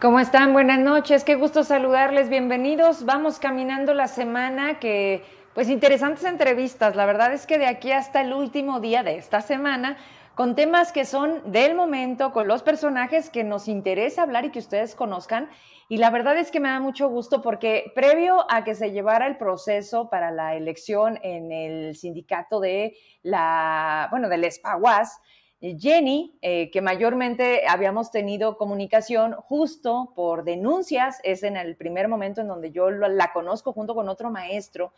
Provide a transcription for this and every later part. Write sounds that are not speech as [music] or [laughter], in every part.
¿Cómo están? Buenas noches, qué gusto saludarles, bienvenidos. Vamos caminando la semana que, pues interesantes entrevistas. La verdad es que de aquí hasta el último día de esta semana, con temas que son del momento, con los personajes que nos interesa hablar y que ustedes conozcan. Y la verdad es que me da mucho gusto porque previo a que se llevara el proceso para la elección en el sindicato de la, bueno, del ESPAGUAS, Jenny, eh, que mayormente habíamos tenido comunicación justo por denuncias, es en el primer momento en donde yo la conozco junto con otro maestro.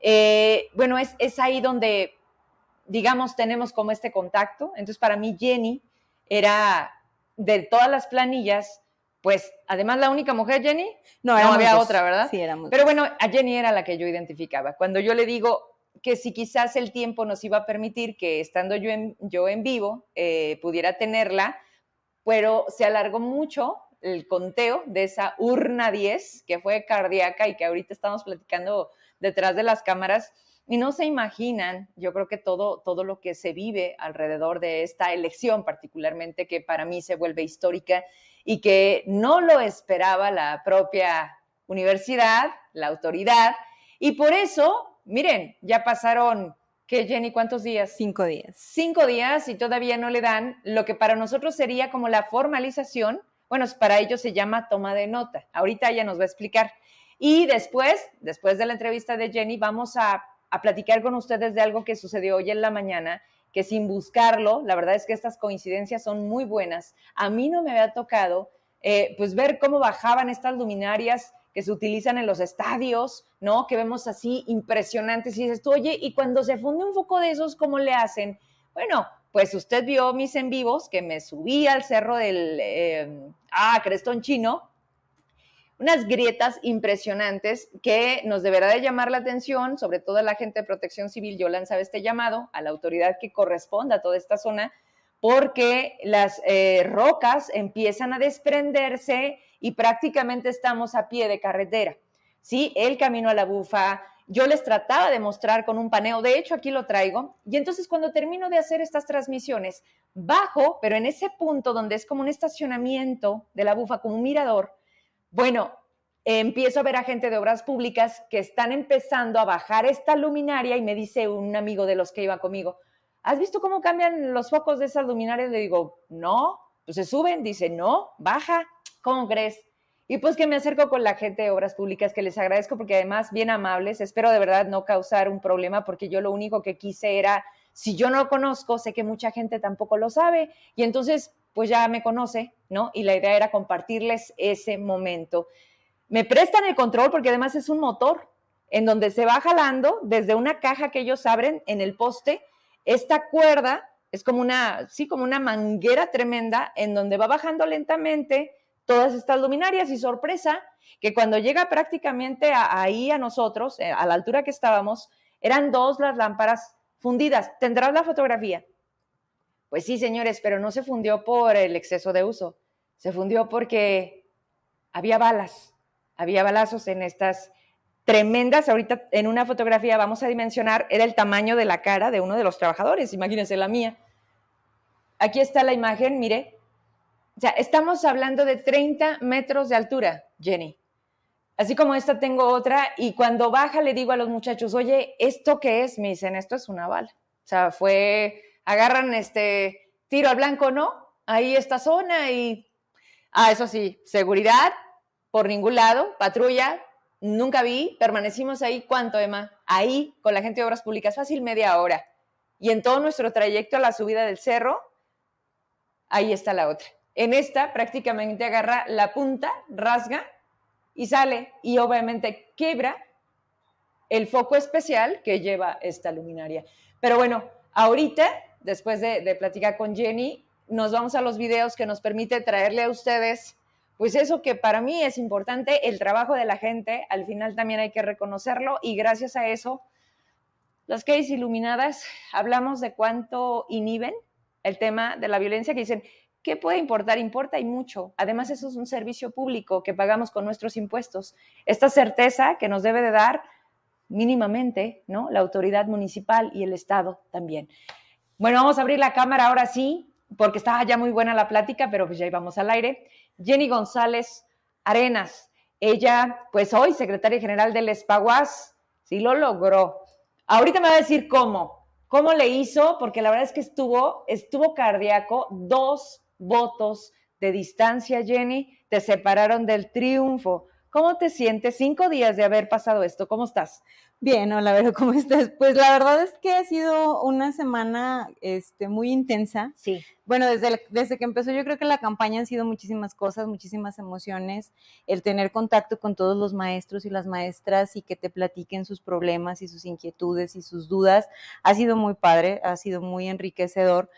Eh, bueno, es, es ahí donde, digamos, tenemos como este contacto. Entonces, para mí, Jenny era de todas las planillas, pues, además la única mujer, Jenny. No, había otra, ¿verdad? Sí, éramos. Pero bueno, a Jenny era la que yo identificaba. Cuando yo le digo, que si quizás el tiempo nos iba a permitir que estando yo en, yo en vivo eh, pudiera tenerla, pero se alargó mucho el conteo de esa urna 10 que fue cardíaca y que ahorita estamos platicando detrás de las cámaras y no se imaginan, yo creo que todo, todo lo que se vive alrededor de esta elección particularmente que para mí se vuelve histórica y que no lo esperaba la propia universidad, la autoridad, y por eso miren, ya pasaron, ¿qué, Jenny? ¿Cuántos días? Cinco días. Cinco días y todavía no le dan lo que para nosotros sería como la formalización. Bueno, para ellos se llama toma de nota. Ahorita ella nos va a explicar. Y después, después de la entrevista de Jenny, vamos a, platicar con ustedes de algo que sucedió hoy en la mañana, que sin buscarlo, la verdad es que estas coincidencias son muy buenas. A mí no me había tocado, eh, pues ver cómo bajaban estas luminarias que se utilizan en los estadios, ¿no? Que vemos así impresionantes y dices tú, oye, y cuando se funde un foco de esos, ¿cómo le hacen? Bueno, pues usted vio mis en vivos que me subí al cerro del, eh, ah, Crestón Chino, unas grietas impresionantes que nos deberá de llamar la atención, sobre todo a la gente de protección civil, yo lanzaba este llamado a la autoridad que corresponda a toda esta zona, porque las eh, rocas empiezan a desprenderse y prácticamente estamos a pie de carretera. ¿sí? El camino a la bufa, yo les trataba de mostrar con un paneo, de hecho aquí lo traigo, y entonces cuando termino de hacer estas transmisiones, bajo, pero en ese punto donde es como un estacionamiento de la bufa, como un mirador, bueno, empiezo a ver a gente de obras públicas que están empezando a bajar esta luminaria y me dice un amigo de los que iba conmigo, ¿has visto cómo cambian los focos de esas luminarias? Le digo, no, pues se suben, dice, no, baja, ¿cómo crees? Y pues que me acerco con la gente de obras públicas, que les agradezco porque además bien amables, espero de verdad no causar un problema porque yo lo único que quise era, si yo no conozco, sé que mucha gente tampoco lo sabe y entonces pues ya me conoce, ¿no? Y la idea era compartirles ese momento. Me prestan el control porque además es un motor en donde se va jalando desde una caja que ellos abren en el poste, esta cuerda es como una, sí, como una manguera tremenda en donde va bajando lentamente todas estas luminarias y sorpresa que cuando llega prácticamente ahí a nosotros, eh, a la altura que estábamos, eran dos las lámparas fundidas. ¿Tendrás la fotografía? Pues sí, señores, pero no se fundió por el exceso de uso, se fundió porque había balas, había balazos en estas tremendas, ahorita en una fotografía vamos a dimensionar, era el tamaño de la cara de uno de los trabajadores, imagínense la mía. Aquí está la imagen, mire, sea, estamos hablando de 30 metros de altura, Jenny. Así como esta tengo otra y cuando baja le digo a los muchachos, oye, ¿esto qué es? Me dicen, esto es una bala. O sea, fue, agarran este tiro al blanco, ¿no? Ahí esta zona y, ah, eso sí, seguridad por ningún lado, patrulla, nunca vi, permanecimos ahí, ¿cuánto, Emma? Ahí con la gente de Obras Públicas, fácil media hora. Y en todo nuestro trayecto a la subida del cerro, ahí está la otra. En esta prácticamente agarra la punta, rasga y sale. Y obviamente quebra el foco especial que lleva esta luminaria. Pero bueno, ahorita, después de, platicar con Jenny, nos vamos a los videos que nos permite traerle a ustedes, pues eso que para mí es importante, el trabajo de la gente, al final también hay que reconocerlo. Y gracias a eso, las calles iluminadas, hablamos de cuánto inhiben el tema de la violencia, que dicen, ¿Qué puede importar? Importa y mucho. Además, eso es un servicio público que pagamos con nuestros impuestos. Esta certeza que nos debe de dar mínimamente, ¿no? La autoridad municipal y el Estado también. Bueno, vamos a abrir la cámara ahora sí. porque estaba ya muy buena la plática, pero pues ya íbamos al aire. Jenny González Arenas, ella, pues hoy secretaria general del Espaguas, sí lo logró. Ahorita me va a decir cómo, cómo le hizo, porque la verdad es que estuvo, estuvo cardíaco, dos votos de distancia, Jenny, te separaron del triunfo. ¿Cómo te sientes cinco días de haber pasado esto? ¿Cómo estás? Bien, hola, Vero, [laughs] ¿cómo estás? Pues la verdad es que ha sido una semana este, muy intensa. Sí. Bueno, desde, desde que empezó yo creo que la campaña han sido muchísimas cosas, muchísimas emociones, el tener contacto con todos los maestros y las maestras y que te platiquen sus problemas y sus inquietudes y sus dudas, ha sido muy padre, ha sido muy enriquecedor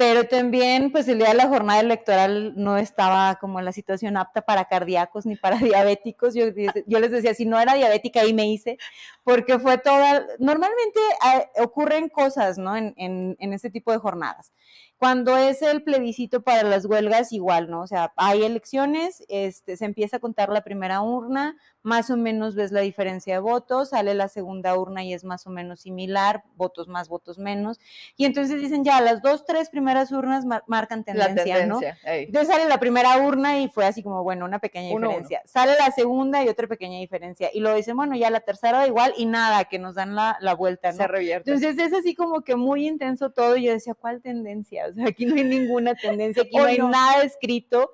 pero también pues el día de la jornada electoral no estaba como la situación apta para cardíacos ni para [laughs] diabéticos. Yo, yo les decía, si no era diabética, ahí me hice, porque fue toda, normalmente eh, ocurren cosas, ¿no? En, en, en este tipo de jornadas. Cuando es el plebiscito para las huelgas, igual, ¿no? O sea, hay elecciones, este, se empieza a contar la primera urna, más o menos ves la diferencia de votos, sale la segunda urna y es más o menos similar, votos más, votos menos, y entonces dicen ya, las dos, tres primeras urnas marcan tendencia, ¿no? Entonces sale la primera urna y fue así como, bueno, una pequeña diferencia. Sale la segunda y otra pequeña diferencia, y lo dicen, bueno, ya la tercera igual y nada, que nos dan la, la vuelta, ¿no? Se revierte. Entonces es así como que muy intenso todo, y yo decía, ¿cuál tendencia? Aquí no hay ninguna tendencia, aquí no hay nada escrito.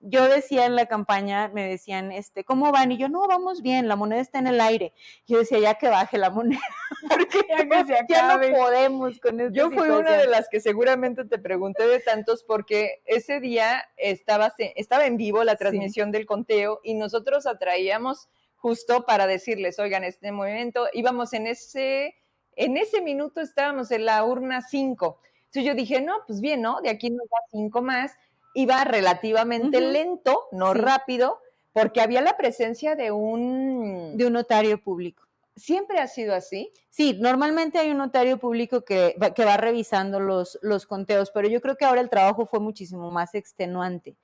Yo decía en la campaña, me decían, este, ¿cómo van? Y yo, no, vamos bien, la moneda está en el aire. Yo decía, ya que baje la moneda, [laughs] porque ya, no podemos con esto. Yo fui una de las que seguramente te pregunté de tantos, porque ese día estaba, estaba en vivo la transmisión del conteo y nosotros atraíamos justo para decirles, oigan, este movimiento, íbamos en ese, en ese minuto estábamos en la urna 5 entonces yo dije, no, pues bien, ¿no? De aquí nos da cinco más. Iba relativamente lento, no rápido, porque había la presencia de un... De un notario público. ¿Siempre ha sido así? Sí, normalmente hay un notario público que va, que va revisando los, los conteos, pero yo creo que ahora el trabajo fue muchísimo más extenuante.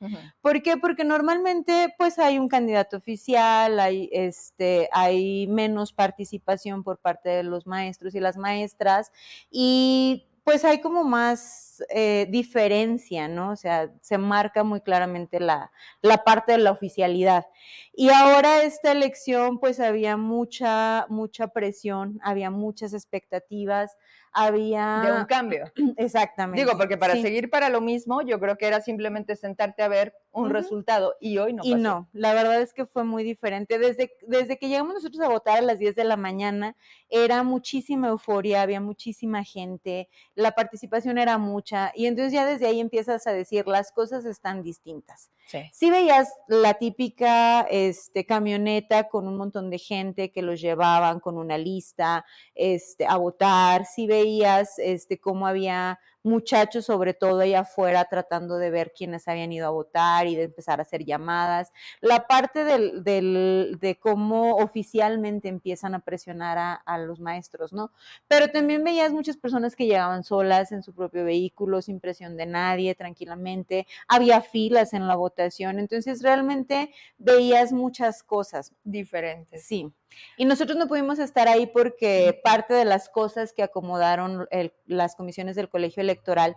¿Por qué? Porque normalmente pues hay un candidato oficial, hay, este, hay menos participación por parte de los maestros y las maestras y pues hay como más eh, diferencia, ¿no? O sea, se marca muy claramente la, la, parte de la oficialidad. Y ahora esta elección, pues había mucha, mucha presión, había muchas expectativas, había... De un cambio. [clears throat] Exactamente. Digo, porque para seguir para lo mismo, yo creo que era simplemente sentarte a ver un resultado y hoy no. Y no, la verdad es que fue muy diferente. Desde, desde que llegamos nosotros a votar a las 10 de la mañana, era muchísima euforia, había muchísima gente, la participación era mucha y entonces ya desde ahí empiezas a decir, las cosas están distintas. Sí. veías la típica este, camioneta con un montón de gente que los llevaban con una lista este, a votar, sí veías este, cómo había muchachos, sobre todo allá afuera, tratando de ver quiénes habían ido a votar y de empezar a hacer llamadas. La parte del, del, de cómo oficialmente empiezan a presionar a, a, los maestros, ¿no? Pero también veías muchas personas que llegaban solas en su propio vehículo, sin presión de nadie, tranquilamente. Había filas en la votación, entonces realmente veías muchas cosas. Diferentes. Sí. Y nosotros no pudimos estar ahí porque parte de las cosas que acomodaron el, las comisiones del colegio electoral,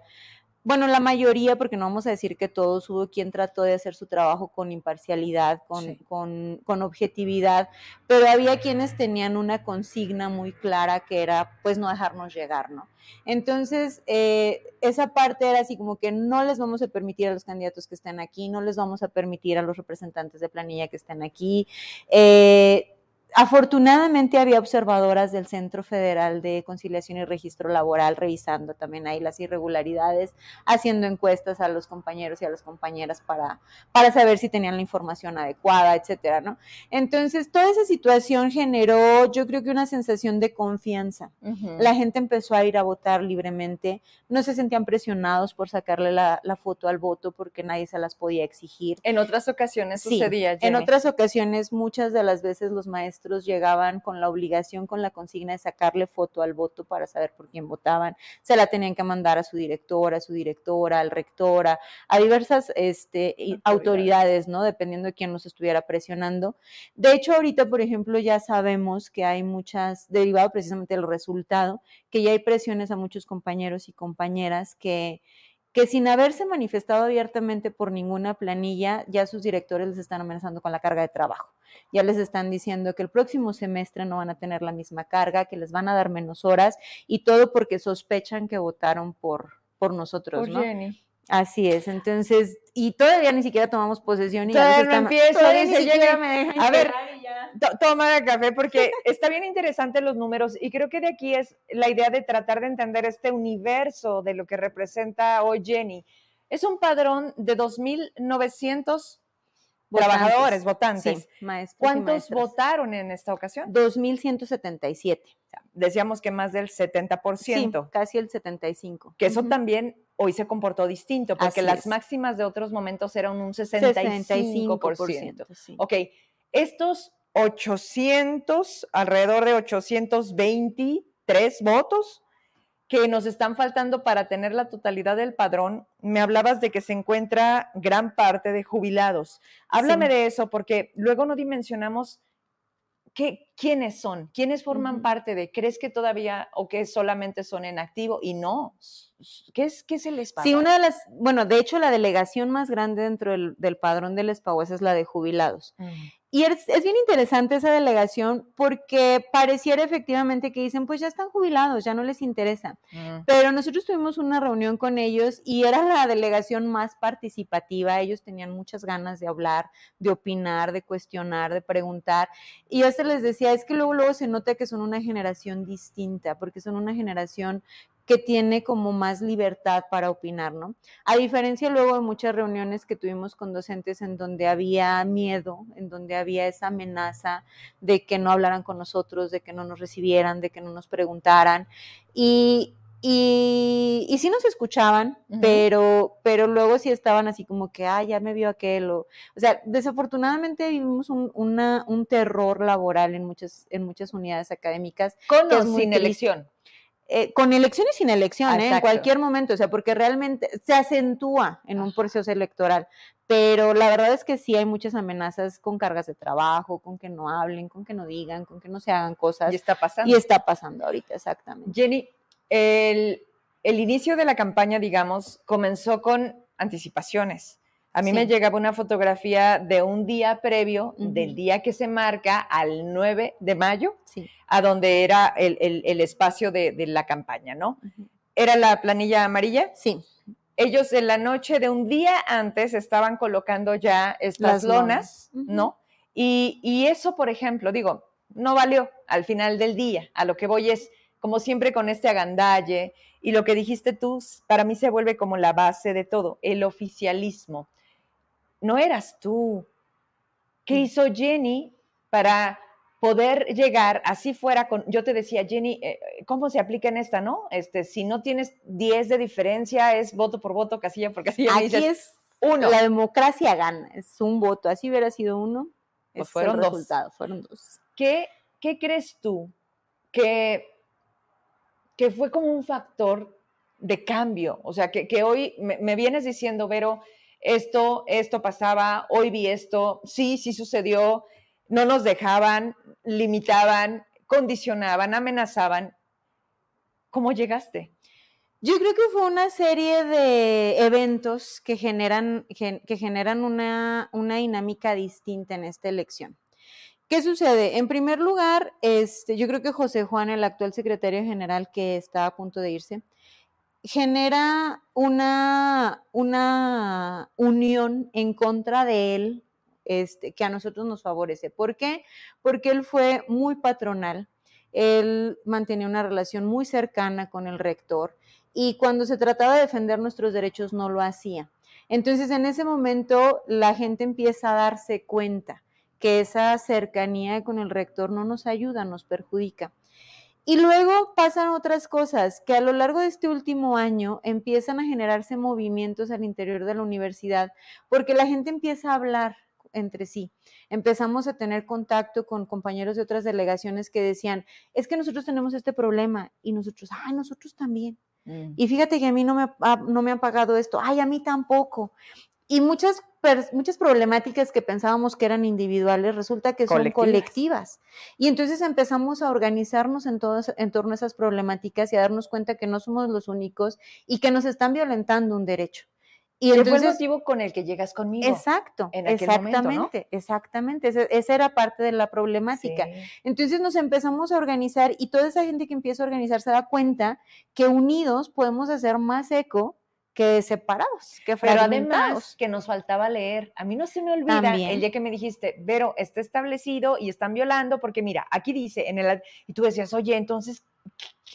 bueno, la mayoría, porque no vamos a decir que todos, hubo quien trató de hacer su trabajo con imparcialidad, con, sí. con, con, objetividad, pero había quienes tenían una consigna muy clara que era, pues, no dejarnos llegar, ¿no? Entonces, eh, esa parte era así como que no les vamos a permitir a los candidatos que estén aquí, no les vamos a permitir a los representantes de planilla que estén aquí. Eh, Afortunadamente había observadoras del Centro Federal de Conciliación y Registro Laboral revisando también ahí las irregularidades, haciendo encuestas a los compañeros y a las compañeras para, para saber si tenían la información adecuada, etcétera, ¿no? Entonces, toda esa situación generó, yo creo que una sensación de confianza. Uh -huh. La gente empezó a ir a votar libremente, no se sentían presionados por sacarle la, la, foto al voto porque nadie se las podía exigir. En otras ocasiones sí, sucedía. Jenny. En otras ocasiones, muchas de las veces los maestros llegaban con la obligación, con la consigna de sacarle foto al voto para saber por quién votaban. Se la tenían que mandar a su directora, a su directora, al rectora, a diversas este, autoridades, ¿no? Dependiendo de quién nos estuviera presionando. De hecho, ahorita, por ejemplo, ya sabemos que hay muchas, derivado precisamente del resultado, que ya hay presiones a muchos compañeros y compañeras que que sin haberse manifestado abiertamente por ninguna planilla, ya sus directores les están amenazando con la carga de trabajo. Ya les están diciendo que el próximo semestre no van a tener la misma carga, que les van a dar menos horas y todo porque sospechan que votaron por, por nosotros, por Jenny. Así es, entonces, y todavía ni siquiera tomamos posesión y todavía no empiezo, dice a ver, toma el café porque [laughs] está bien interesante los números y creo que de aquí es la idea de tratar de entender este universo de lo que representa hoy Jenny. Es un padrón de 2.900 trabajadores, votantes. ¿Cuántos votaron en esta ocasión? 2.177. Decíamos que más del 70%. Sí, casi el 75%. Que eso también hoy se comportó distinto, porque las máximas de otros momentos eran un 65%. 65% sí. Ok, estos 800, alrededor de 823 votos que nos están faltando para tener la totalidad del padrón. Me hablabas de que se encuentra gran parte de jubilados. Háblame de eso porque luego no dimensionamos qué, quiénes son, quiénes forman parte de, ¿crees que todavía o que solamente son en activo? Y no, ¿qué es, qué es el SPAO? Sí, una de las, bueno, de hecho la delegación más grande dentro del, del padrón del SPAO es la de jubilados. Y es, bien interesante esa delegación porque pareciera efectivamente que dicen, pues ya están jubilados, ya no les interesa. Mm. Pero nosotros tuvimos una reunión con ellos y era la delegación más participativa. Ellos tenían muchas ganas de hablar, de opinar, de cuestionar, de preguntar. Y yo se les decía, es que luego, luego se nota que son una generación distinta, porque son una generación que tiene como más libertad para opinar, ¿no? A diferencia luego de muchas reuniones que tuvimos con docentes en donde había miedo, en donde había esa amenaza de que no hablaran con nosotros, de que no nos recibieran, de que no nos preguntaran. Y, y, sí nos escuchaban, pero, pero luego sí estaban así como que, ah, ya me vio aquel. O, o sea, desafortunadamente vivimos un, un terror laboral en muchas, en muchas unidades académicas. Con o sin elección. Eh, con elecciones y sin elección, ¿eh? en cualquier momento, o sea, porque realmente se acentúa en un proceso electoral, pero la verdad es que sí hay muchas amenazas con cargas de trabajo, con que no hablen, con que no digan, con que no se hagan cosas. Y está pasando. Y está pasando ahorita, exactamente. Jenny, el, el inicio de la campaña, digamos, comenzó con anticipaciones. A mí me llegaba una fotografía de un día previo, del día que se marca al 9 de mayo, a donde era el, espacio de, la campaña, ¿no? ¿Era la planilla amarilla? Sí. Ellos en la noche de un día antes estaban colocando ya estas lonas, ¿no? Y, y eso, por ejemplo, digo, no valió al final del día. A lo que voy es, como siempre, con este agandalle. Y lo que dijiste tú, para mí se vuelve como la base de todo, el oficialismo no eras tú. ¿Qué mm. hizo Jenny para poder llegar, así fuera con, yo te decía, Jenny, eh, ¿cómo se aplica en esta, no? Este, si no tienes 10 de diferencia, es voto por voto, casilla por casilla. Aquí es uno. La democracia gana, es un voto, así hubiera sido uno, pues fueron resultado, fueron dos. ¿Qué, ¿Qué crees tú que, que fue como un factor de cambio? O sea, que, hoy me, me vienes diciendo, Vero, esto, esto pasaba, hoy vi esto, sí, sí sucedió, no nos dejaban, limitaban, condicionaban, amenazaban. ¿Cómo llegaste? Yo creo que fue una serie de eventos que generan, que generan una, una dinámica distinta en esta elección. ¿Qué sucede? En primer lugar, este, yo creo que José Juan, el actual secretario general que está a punto de irse, genera una, una unión en contra de él este, que a nosotros nos favorece. ¿Por qué? Porque él fue muy patronal, él mantenía una relación muy cercana con el rector y cuando se trataba de defender nuestros derechos no lo hacía. Entonces en ese momento la gente empieza a darse cuenta que esa cercanía con el rector no nos ayuda, nos perjudica. Y luego pasan otras cosas que a lo largo de este último año empiezan a generarse movimientos al interior de la universidad porque la gente empieza a hablar entre sí. Empezamos a tener contacto con compañeros de otras delegaciones que decían, es que nosotros tenemos este problema y nosotros, ay, nosotros también. Mm. Y fíjate que a mí no me, no me han pagado esto, ay, a mí tampoco. Y muchas, muchas problemáticas que pensábamos que eran individuales resulta que son colectivas. Y entonces empezamos a organizarnos en, todas, en torno a esas problemáticas y a darnos cuenta que no somos los únicos y que nos están violentando un derecho. Y entonces, fue el motivo con el que llegas conmigo. Exacto, exactamente, exactamente. esa era parte de la problemática. Entonces nos empezamos a organizar y toda esa gente que empieza a organizar se da cuenta que unidos podemos hacer más eco que separados, que Pero además que nos faltaba leer. A mí no se me olvida el día que me dijiste, Vero, está establecido y están violando porque mira, aquí dice en el y tú decías, "Oye, entonces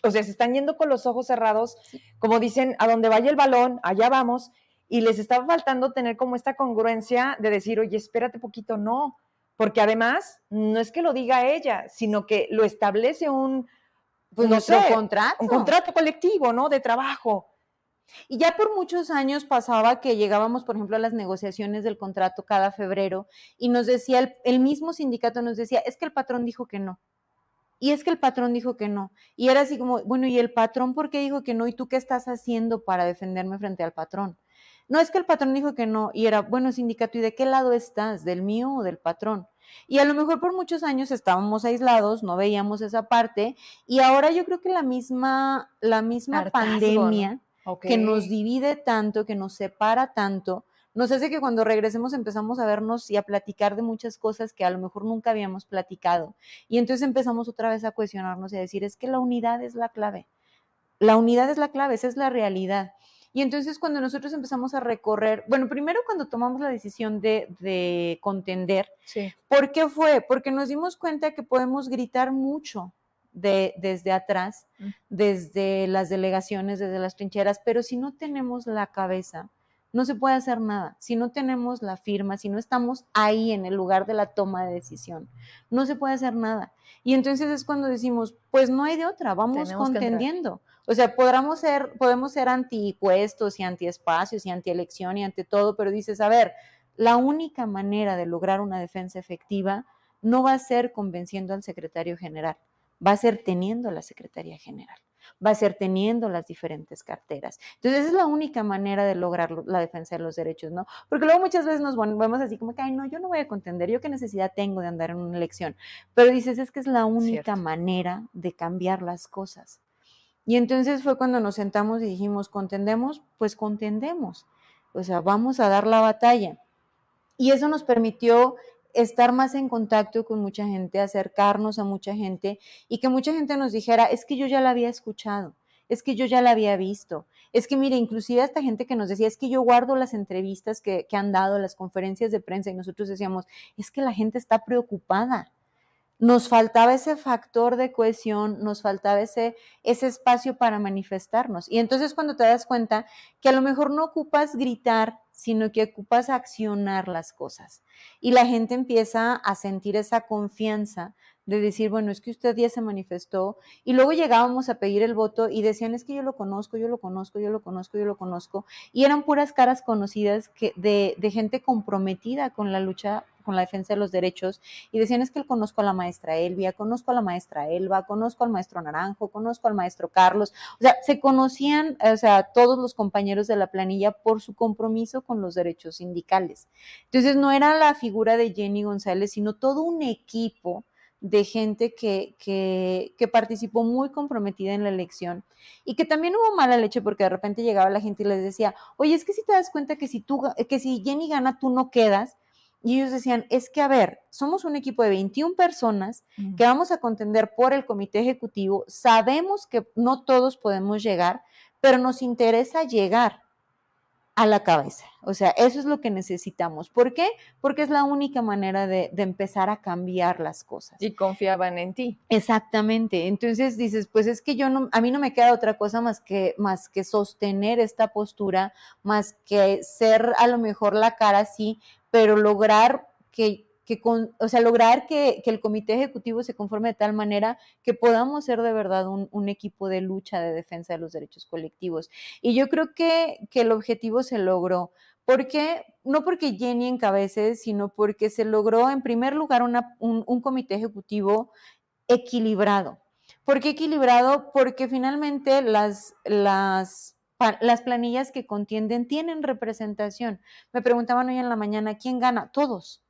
o sea, se están yendo con los ojos cerrados, como dicen, a donde vaya el balón, allá vamos." y les estaba faltando tener como esta congruencia de decir, oye, espérate poquito, no, porque además no es que lo diga ella, sino que lo establece un, pues nuestro contrato. Un contrato colectivo, ¿no? De trabajo. Y ya por muchos años pasaba que llegábamos, por ejemplo, a las negociaciones del contrato cada febrero y nos decía, el, el, mismo sindicato nos decía, es que el patrón dijo que no. Y es que el patrón dijo que no. Y era así como, bueno, ¿y el patrón por qué dijo que no? ¿Y tú qué estás haciendo para defenderme frente al patrón? No es que el patrón dijo que no, y era, bueno, sindicato, ¿y de qué lado estás? ¿Del mío o del patrón? Y a lo mejor por muchos años estábamos aislados, no veíamos esa parte, y ahora yo creo que la misma, la misma pandemia que nos divide tanto, que nos separa tanto, nos hace que cuando regresemos empezamos a vernos y a platicar de muchas cosas que a lo mejor nunca habíamos platicado. Y entonces empezamos otra vez a cuestionarnos y a decir, es que la unidad es la clave. La unidad es la clave, esa es la realidad. Y entonces cuando nosotros empezamos a recorrer, bueno, primero cuando tomamos la decisión de, contender, ¿por qué fue? Porque nos dimos cuenta que podemos gritar mucho de, desde atrás, mm. desde las delegaciones, desde las trincheras, pero si no tenemos la cabeza, no se puede hacer nada. Si no tenemos la firma, si no estamos ahí en el lugar de la toma de decisión, no se puede hacer nada. Y entonces es cuando decimos, pues no hay de otra, vamos contendiendo. O sea, podamos ser, podemos ser antipuestos y antiespacios y antielección y ante todo, pero dices, a ver, la única manera de lograr una defensa efectiva no va a ser convenciendo al secretario general, va a ser teniendo la secretaría general, va a ser teniendo las diferentes carteras. Entonces, esa es la única manera de lograr la defensa de los derechos, ¿no? Porque luego muchas veces nos vemos así como que, ay, no, yo no voy a contender, yo qué necesidad tengo de andar en una elección. Pero dices, es que es la única manera de cambiar las cosas. Y entonces fue cuando nos sentamos y dijimos, ¿contendemos? Pues contendemos. O sea, vamos a dar la batalla. Y eso nos permitió estar más en contacto con mucha gente, acercarnos a mucha gente y que mucha gente nos dijera, es que yo ya la había escuchado, es que yo ya la había visto, es que mire, inclusive esta gente que nos decía, es que yo guardo las entrevistas que, que han dado, las conferencias de prensa y nosotros decíamos, es que la gente está preocupada, nos faltaba ese factor de cohesión, nos faltaba ese, ese espacio para manifestarnos. Y entonces cuando te das cuenta que a lo mejor no ocupas gritar, sino que ocupas accionar las cosas. Y la gente empieza a sentir esa confianza de decir, bueno, es que usted ya se manifestó, y luego llegábamos a pedir el voto y decían, es que yo lo conozco, yo lo conozco, yo lo conozco, yo lo conozco, y eran puras caras conocidas que, de, de gente comprometida con la lucha, con la defensa de los derechos, y decían, es que conozco a la maestra Elvia, conozco a la maestra Elba, conozco al maestro Naranjo, conozco al maestro Carlos, o sea, se conocían, o sea, todos los compañeros de la planilla por su compromiso con los derechos sindicales. Entonces, no era la figura de Jenny González, sino todo un equipo de gente que, que, participó muy comprometida en la elección y que también hubo mala leche porque de repente llegaba la gente y les decía, oye, es que si te das cuenta que si, tú, que si Jenny gana, tú no quedas. Y ellos decían, es que a ver, somos un equipo de 21 personas que vamos a contender por el comité ejecutivo, sabemos que no todos podemos llegar, pero nos interesa llegar a la cabeza. O sea, eso es lo que necesitamos. ¿Por qué? Porque es la única manera de, empezar a cambiar las cosas. Y confiaban en ti. Exactamente. Entonces dices, pues es que yo no, a mí no me queda otra cosa más que, más que sostener esta postura, más que ser a lo mejor la cara así, pero lograr que que o sea, lograr que, el comité ejecutivo se conforme de tal manera que podamos ser de verdad un, equipo de lucha de defensa de los derechos colectivos. Y yo creo que, el objetivo se logró. porque No porque Jenny encabece, sino porque se logró en primer lugar un, un comité ejecutivo equilibrado. ¿Por qué equilibrado? Porque finalmente las, las las planillas que contienden tienen representación. Me preguntaban hoy en la mañana, ¿quién gana? Todos.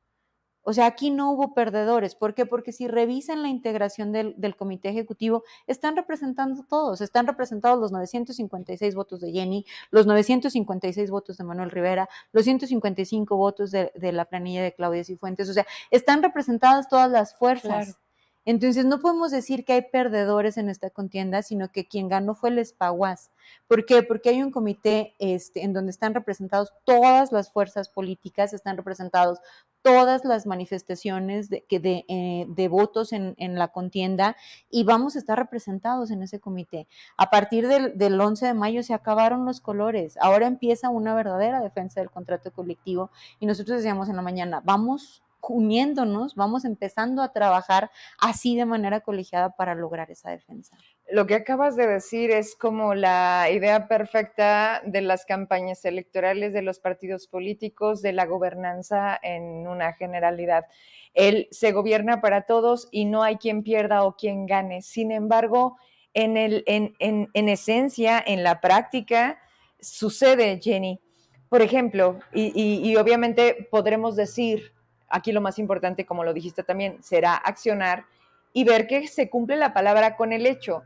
O sea, aquí no hubo perdedores. ¿Por qué? Porque si revisan la integración del, comité ejecutivo, están representando todos. Están representados los 956 votos de Jenny, los 956 votos de Manuel Rivera, los 155 votos de, la planilla de Claudia Cifuentes. O sea, están representadas todas las fuerzas. Entonces, no podemos decir que hay perdedores en esta contienda, sino que quien ganó fue el Espaguas. ¿Por qué? Porque hay un comité este, en donde están representados todas las fuerzas políticas, están representados todas las manifestaciones de, de, eh, de votos en, en, la contienda y vamos a estar representados en ese comité. A partir del, del 11 de mayo se acabaron los colores, ahora empieza una verdadera defensa del contrato colectivo y nosotros decíamos en la mañana, vamos uniéndonos, vamos empezando a trabajar así de manera colegiada para lograr esa defensa. Lo que acabas de decir es como la idea perfecta de las campañas electorales de los partidos políticos, de la gobernanza en una generalidad. Él se gobierna para todos y no hay quien pierda o quien gane. Sin embargo, en, el, en, en esencia, en la práctica, sucede, Jenny. Por ejemplo, y, y obviamente podremos decir, aquí lo más importante, como lo dijiste también, será accionar y ver que se cumple la palabra con el hecho.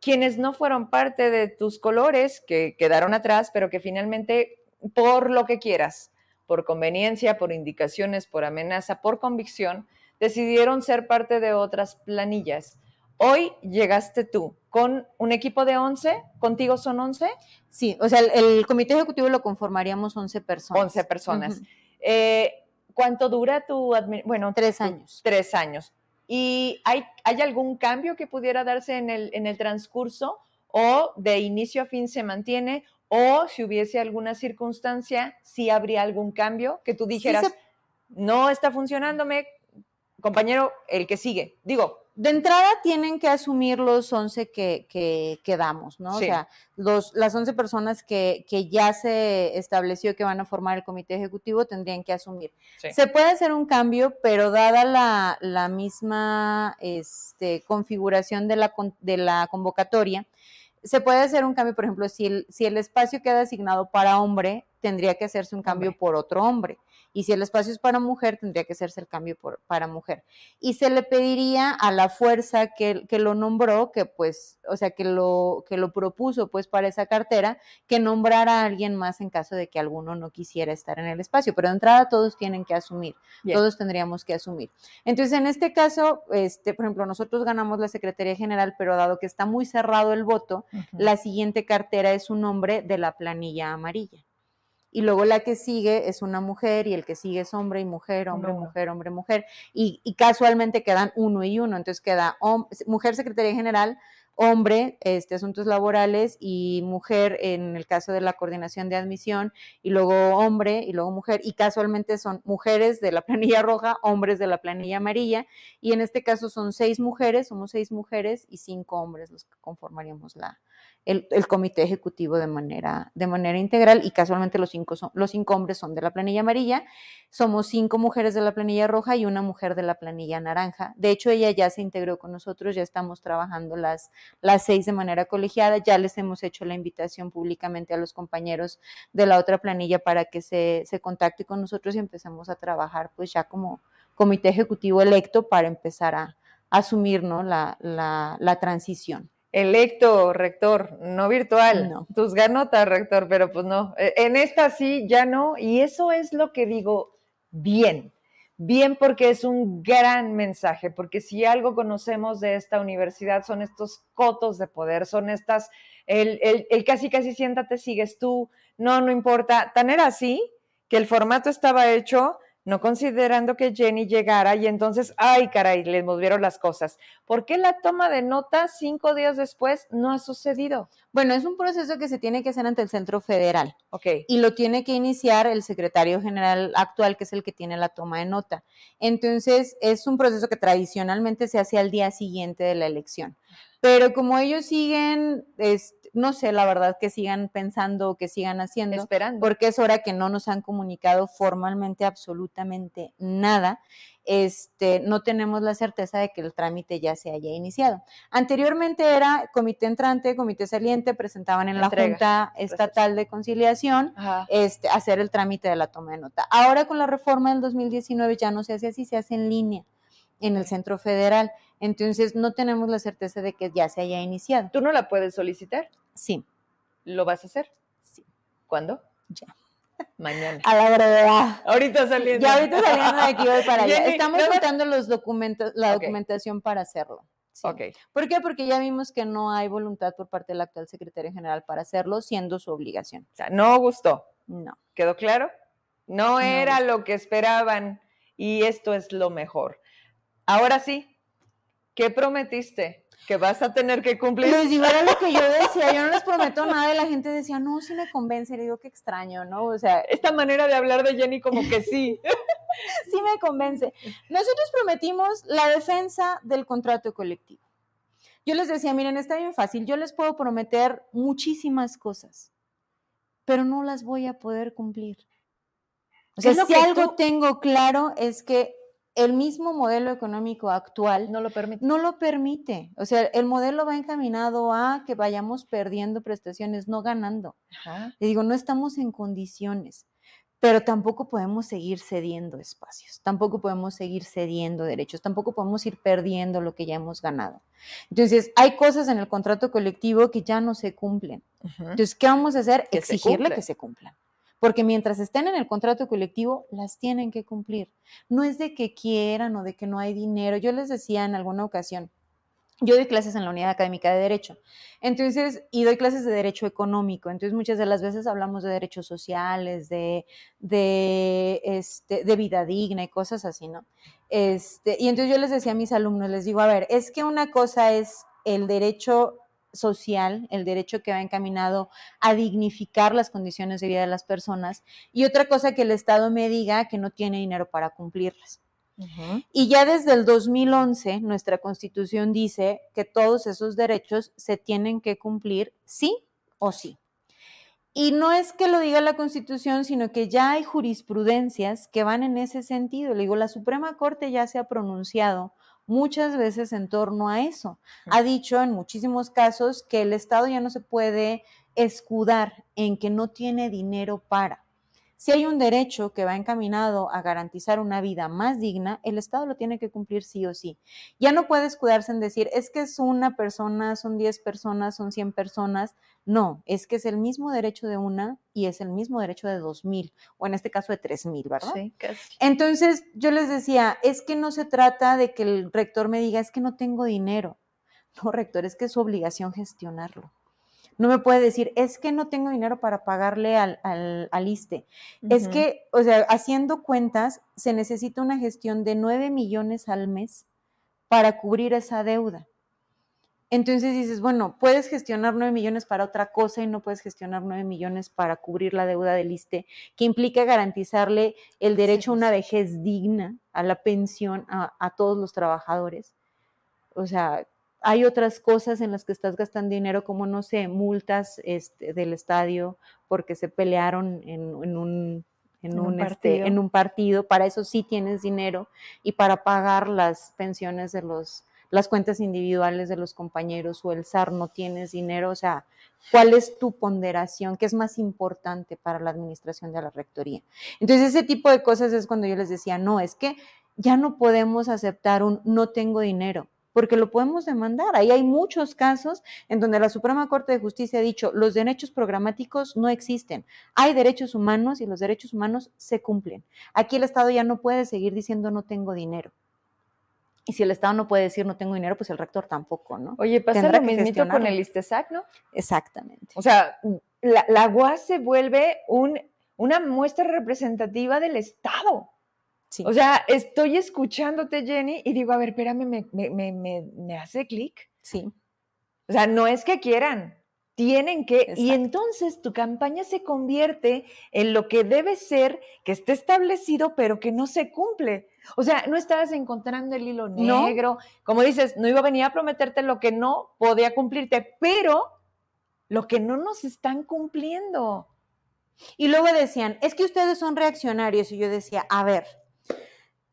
Quienes no fueron parte de tus colores, que quedaron atrás, pero que finalmente, por lo que quieras, por conveniencia, por indicaciones, por amenaza, por convicción, decidieron ser parte de otras planillas. Hoy llegaste tú con un equipo de 11, ¿contigo son 11? Sí, o sea, el, comité ejecutivo lo conformaríamos 11 personas. 11 personas. ¿Cuánto dura tu Bueno, tres años. Tres años. ¿Y hay, hay algún cambio que pudiera darse en el, en el transcurso o de inicio a fin se mantiene? O si hubiese alguna circunstancia, si habría algún cambio que tú dijeras, no está funcionándome, compañero, el que sigue. Digo, de entrada tienen que asumir los 11 que, que, damos, ¿no? O sea, los, las 11 personas que, que, ya se estableció que van a formar el comité ejecutivo tendrían que asumir. Se puede hacer un cambio, pero dada la, la misma este, configuración de la, de la convocatoria, se puede hacer un cambio, por ejemplo, si el, si el espacio queda asignado para hombre, tendría que hacerse un cambio por otro hombre. Y si el espacio es para mujer, tendría que hacerse el cambio por, para mujer. Y se le pediría a la fuerza que, que, lo nombró, que pues, o sea, que lo, que lo propuso pues para esa cartera, que nombrara a alguien más en caso de que alguno no quisiera estar en el espacio. Pero de entrada todos tienen que asumir, todos tendríamos que asumir. Entonces, en este caso, este, por ejemplo, nosotros ganamos la Secretaría General, pero dado que está muy cerrado el voto, la siguiente cartera es un nombre de la planilla amarilla y luego la que sigue es una mujer y el que sigue es hombre y mujer, hombre, mujer, hombre, mujer, y, y, casualmente quedan uno y uno, entonces queda mujer secretaría general, hombre, este, asuntos laborales y mujer en el caso de la coordinación de admisión, y luego hombre y luego mujer, y casualmente son mujeres de la [laughs] planilla roja, hombres de la planilla amarilla, y en este caso son seis mujeres, somos seis mujeres y cinco hombres los que conformaríamos la, el, comité ejecutivo de manera, de manera integral y casualmente los cinco, son, los cinco hombres son de la planilla amarilla, somos cinco mujeres de la planilla roja y una mujer de la planilla naranja. De hecho, ella ya se integró con nosotros, ya estamos trabajando las, las seis de manera colegiada, ya les hemos hecho la invitación públicamente a los compañeros de la otra planilla para que se, se contacte con nosotros y empecemos a trabajar pues ya como comité ejecutivo electo para empezar a, asumir ¿no? la, la, la transición electo rector, no virtual. No. Tus ganotas, rector, pero pues no. E, en esta sí, ya no. Y eso es lo que digo, bien. Bien porque es un gran mensaje, porque si algo conocemos de esta universidad son estos cotos de poder, son estas, el, el, el casi casi siéntate, sigues tú, no, no importa. Tan era así que el formato estaba hecho no considerando que Jenny llegara y entonces, ay caray, les movieron las cosas. ¿Por qué la toma de notas cinco días después no ha sucedido? Bueno, es un proceso que se tiene que hacer ante el Centro Federal. Ok. Y lo tiene que iniciar el secretario general actual, que es el que tiene la toma de nota. Entonces, es un proceso que tradicionalmente se hace al día siguiente de la elección. Pero como ellos siguen no sé la verdad que sigan pensando o que sigan haciendo, Esperando. porque es hora que no nos han comunicado formalmente absolutamente nada. Este, no tenemos la certeza de que el trámite ya se haya iniciado. Anteriormente era comité entrante, comité saliente, presentaban en la Entrega, Junta Estatal de Conciliación este, hacer el trámite de la toma de nota. Ahora con la reforma del 2019 ya no se hace así, se hace en línea en el centro federal. Entonces no tenemos la certeza de que ya se haya iniciado. Tú no la puedes solicitar. Sí, ¿Lo vas a hacer? Sí. ¿Cuándo? Ya. Mañana. a la brevedad. Ahorita saliendo. Ya ahorita saliendo de aquí voy para allá. Jenny, Estamos juntando los documentos, la documentación para hacerlo. Sí. ¿Por qué? Porque ya vimos que no hay voluntad por parte del actual secretario general para hacerlo, siendo su obligación. O sea, no gustó. No. ¿Quedó claro? No, No era gustó. lo que esperaban y esto es lo mejor. Ahora sí, ¿qué prometiste? ¿Que vas a tener que cumplir? Les digo, era lo que yo [laughs] decía, yo no les prometo nada y la gente decía, no, sí me convence, le digo, qué extraño, ¿no? O sea, Esta manera de hablar de Jenny como que sí. [laughs] sí me convence. Nosotros prometimos la defensa del contrato colectivo. Yo les decía, miren, está bien fácil, yo les puedo prometer muchísimas cosas, pero no las voy a poder cumplir. O sea, si que algo tú- tengo claro es que el mismo modelo económico actual No lo permite. no lo permite. O sea, el modelo va encaminado a que vayamos perdiendo prestaciones, no ganando. Ajá. Le digo, no estamos en condiciones, pero tampoco podemos seguir cediendo espacios, tampoco podemos seguir cediendo derechos, tampoco podemos ir perdiendo lo que ya hemos ganado. Entonces, hay cosas en el contrato colectivo que ya no se cumplen. Entonces, ¿qué vamos a hacer? Que Exigirle que se cumplan. Porque mientras estén en el contrato colectivo, las tienen que cumplir. No es de que quieran o de que no hay dinero. Yo les decía en alguna ocasión, yo doy clases en la unidad académica de Derecho. Entonces, y doy clases de Derecho Económico. Entonces, muchas de las veces hablamos de derechos sociales, de, de, este, de vida digna y cosas así, ¿no? Este, y entonces yo les decía a mis alumnos, les digo, a ver, es que una cosa es el derecho social, el derecho que va encaminado a dignificar las condiciones de vida de las personas, y otra cosa que el Estado me diga que no tiene dinero para cumplirlas. Y ya desde el 2011, nuestra constitución dice que todos esos derechos se tienen que cumplir sí o sí. Y no es que lo diga la constitución, sino que ya hay jurisprudencias que van en ese sentido. Le digo, la Suprema Corte ya se ha pronunciado muchas veces en torno a eso. Ha dicho en muchísimos casos que el Estado ya no se puede escudar en que no tiene dinero para. Si hay un derecho que va encaminado a garantizar una vida más digna, el Estado lo tiene que cumplir sí o sí. Ya no puede escudarse en decir, es que es una persona, son 10 personas, son 100 personas. No, es que es el mismo derecho de una y es el mismo derecho de 2.000, o en este caso de 3.000, ¿verdad? Sí, casi. Entonces yo les decía, es que no se trata de que el rector me diga, es que no tengo dinero. No, rector, es que es su obligación gestionarlo. No me puede decir, es que no tengo dinero para pagarle al, al, al ISTE. Es que, o sea, haciendo cuentas, se necesita una gestión de 9 millones al mes para cubrir esa deuda. Entonces dices, bueno, puedes gestionar 9 millones para otra cosa y no puedes gestionar 9 millones para cubrir la deuda del ISTE, que implica garantizarle el derecho a una vejez digna, a la pensión a, a todos los trabajadores. O sea, hay otras cosas en las que estás gastando dinero, como, no sé, multas este, del estadio porque se pelearon en, en un, en, En un, un este, partido. en un partido. Para eso sí tienes dinero y para pagar las pensiones de los las cuentas individuales de los compañeros o el SAR no tienes dinero, o sea, ¿cuál es tu ponderación? ¿Qué es más importante para la administración de la rectoría? Entonces, ese tipo de cosas es cuando yo les decía, no, es que ya no podemos aceptar un no tengo dinero, porque lo podemos demandar. Ahí hay muchos casos en donde la Suprema Corte de Justicia ha dicho, los derechos programáticos no existen. Hay derechos humanos y los derechos humanos se cumplen. Aquí el Estado ya no puede seguir diciendo no tengo dinero. Y si el Estado no puede decir no tengo dinero, pues el rector tampoco, ¿no? Oye, pasa Tendrá lo mismito con gestionarlo. el ISTESAC, ¿no? Exactamente. O sea, la, la UAS se vuelve un, una muestra representativa del Estado. Sí. O sea, estoy escuchándote, Jenny, y digo, a ver, espérame, me, me, me, me, me hace clic. sí. O sea, no es que quieran, tienen que. Y entonces tu campaña se convierte en lo que debe ser, que esté establecido, pero que no se cumple. O sea, no estabas encontrando el hilo No. negro. Como dices, no iba a venir a prometerte lo que no podía cumplirte, pero lo que no nos están cumpliendo. Y luego decían, es que ustedes son reaccionarios. Y yo decía, a ver,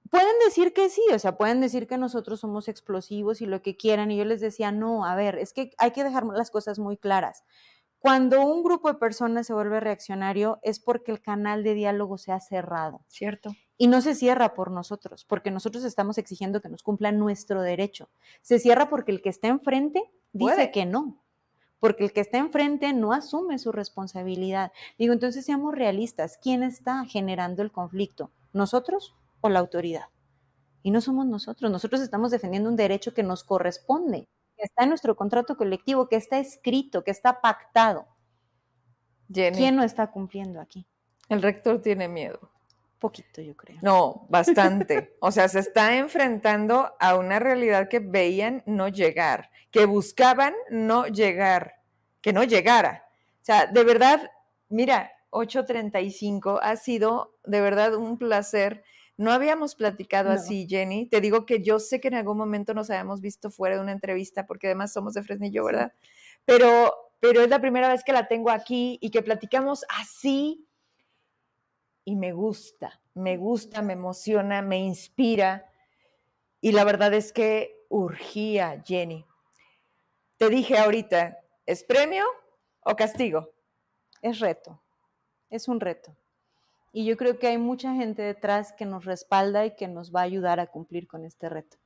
pueden decir que sí, o sea, pueden decir que nosotros somos explosivos y lo que quieran. Y yo les decía, no, a ver, es que hay que dejar las cosas muy claras. Cuando un grupo de personas se vuelve reaccionario es porque el canal de diálogo se ha cerrado. Cierto. Y no se cierra por nosotros, porque nosotros estamos exigiendo que nos cumplan nuestro derecho. Se cierra porque el que está enfrente dice que no porque el que está enfrente no asume su responsabilidad. Digo, entonces seamos realistas, ¿quién está generando el conflicto? ¿Nosotros o la autoridad? Y no somos nosotros, nosotros estamos defendiendo un derecho que nos corresponde, que está en nuestro contrato colectivo, que está escrito, que está pactado. ¿Quién no está cumpliendo aquí? El rector tiene miedo. Poquito, yo creo. No, bastante. O sea, se está enfrentando a una realidad que veían no llegar, que buscaban no llegar, que no llegara. O sea, de verdad, mira, 8.35 ha sido de verdad un placer. No habíamos platicado así, Jenny. Te digo que yo sé que en algún momento nos habíamos visto fuera de una entrevista, porque además somos de Fresnillo, ¿verdad? Pero, pero es la primera vez que la tengo aquí y que platicamos así y me gusta, me gusta, me emociona, me inspira. Y la verdad es que urgía, Jenny. Te dije ahorita, ¿es premio o castigo? Es reto, es un reto. Y yo creo que hay mucha gente detrás que nos respalda y que nos va a ayudar a cumplir con este reto.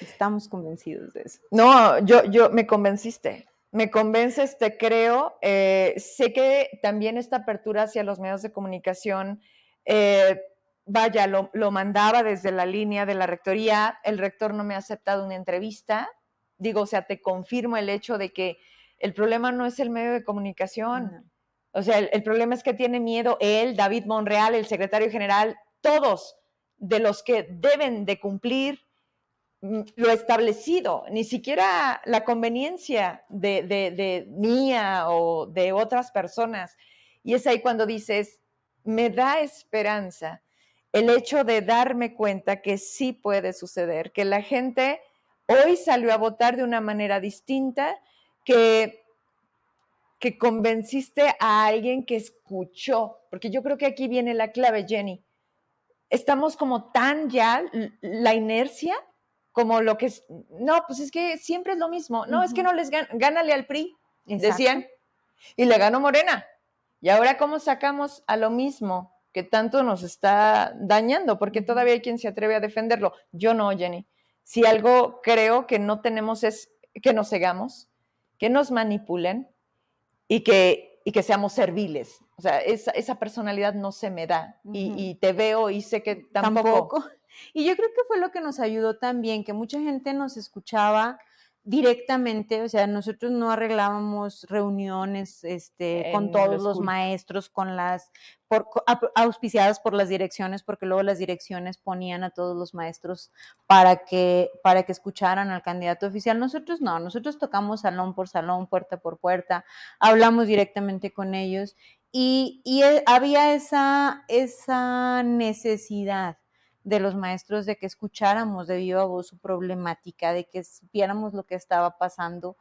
Estamos convencidos de eso. No, yo, yo me convenciste me convences, te creo. Eh, sé que también esta apertura hacia los medios de comunicación, eh, vaya, lo, mandaba desde la línea de la rectoría. El rector no me ha aceptado una entrevista. Digo, o sea, te confirmo el hecho de que el problema no es el medio de comunicación. O sea, el, problema es que tiene miedo él, David Monreal, el secretario general, todos de los que deben de cumplir Mm, lo establecido, ni siquiera la conveniencia de, mía o de otras personas. Y es ahí cuando dices, me da esperanza el hecho de darme cuenta que sí puede suceder, que la gente hoy salió a votar de una manera distinta, que, que convenciste a alguien que escuchó, porque yo creo que aquí viene la clave, Jenny. Estamos como tan ya, la inercia como lo que es, no, pues es que siempre es lo mismo, no, es que no les gana, gánale al PRI, decían, y le ganó Morena. Y ahora, ¿cómo sacamos a lo mismo que tanto nos está dañando? Porque todavía hay quien se atreve a defenderlo. Yo no, Jenny. Si algo creo que no tenemos es que nos cegamos, que nos manipulen y que, y que seamos serviles. O sea, esa, esa personalidad no se me da. y, te veo y sé que tampoco. [laughs] Y yo creo que fue lo que nos ayudó también, que mucha gente nos escuchaba directamente, o sea, nosotros no arreglábamos reuniones este, con todos los maestros, con las, por, auspiciadas por las direcciones, porque luego las direcciones ponían a todos los maestros para que, para que escucharan al candidato oficial. Nosotros no, nosotros tocamos salón por salón, puerta por puerta, hablamos directamente con ellos y, y eh, había esa, esa necesidad de los maestros de que escucháramos de viva voz su problemática, de que viéramos lo que estaba pasando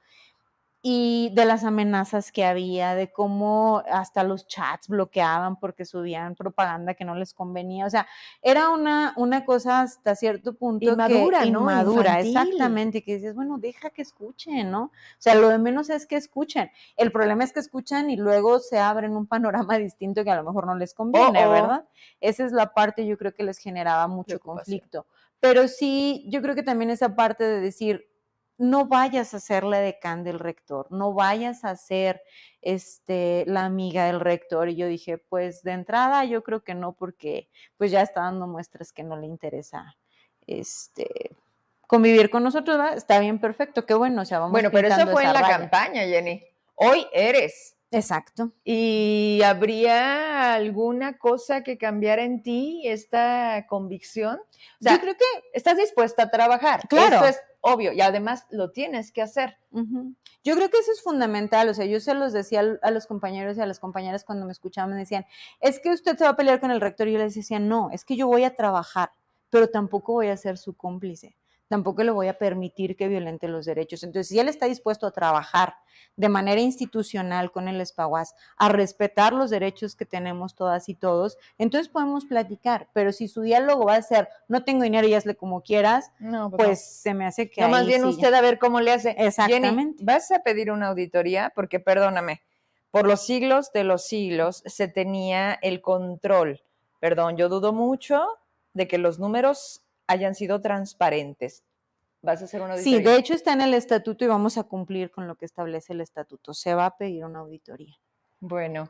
y de las amenazas que había, de cómo hasta los chats bloqueaban porque subían propaganda que no les convenía. O sea, era una, una cosa hasta cierto punto inmadura, que, ¿no? Inmadura, exactamente, que dices, bueno, deja que escuchen, ¿no? O sea, lo de menos es que escuchen. El problema es que escuchan y luego se abren un panorama distinto que a lo mejor no les conviene, oh, oh. ¿verdad? Esa es la parte yo creo que les generaba mucho conflicto. Pero sí, yo creo que también esa parte de decir, no vayas a ser la decán del rector, no vayas a ser este, la amiga del rector. Y yo dije, pues de entrada yo creo que no, porque pues ya está dando muestras que no le interesa este, convivir con nosotros, Está bien, perfecto, qué bueno, o sea, vamos Bueno, pero eso fue en la campaña, Jenny. Hoy eres. Exacto. ¿Y habría alguna cosa que cambiara en ti esta convicción? yo creo que estás dispuesta a trabajar. Claro. es obvio y además lo tienes que hacer. Yo creo que eso es fundamental, o sea, yo se los decía a los compañeros y a las compañeras cuando me escuchaban, me decían, es que usted se va a pelear con el rector y yo les decía, no, es que yo voy a trabajar, pero tampoco voy a ser su cómplice tampoco le voy a permitir que violente los derechos. Entonces, si él está dispuesto a trabajar de manera institucional con el Espaguas, a respetar los derechos que tenemos todas y todos, entonces podemos platicar. Pero si su diálogo va a ser, no tengo dinero y hazle como quieras, pues, pues se me hace que... No, más bien usted a ver cómo le hace. Exactamente. ¿Vas a pedir una auditoría? Porque perdóname, por los siglos de los siglos se tenía el control. Perdón, yo dudo mucho de que los números hayan sido transparentes. ¿Vas a hacer una auditoría? Sí, de hecho está en el estatuto y vamos a cumplir con lo que establece el estatuto. Se va a pedir una auditoría. Bueno,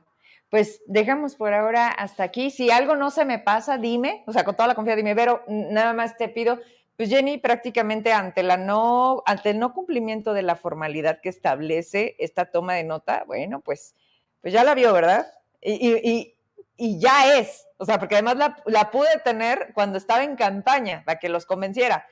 pues dejamos por ahora hasta aquí. Si algo no se me pasa, dime, o sea, con toda la confianza, dime, pero nada más te pido, pues Jenny, prácticamente ante la no, ante el no cumplimiento de la formalidad que establece esta toma de nota, bueno, pues, pues ya la vio, ¿verdad? Y, y, ya es, o sea, porque además la, la pude tener cuando estaba en campaña, para que los convenciera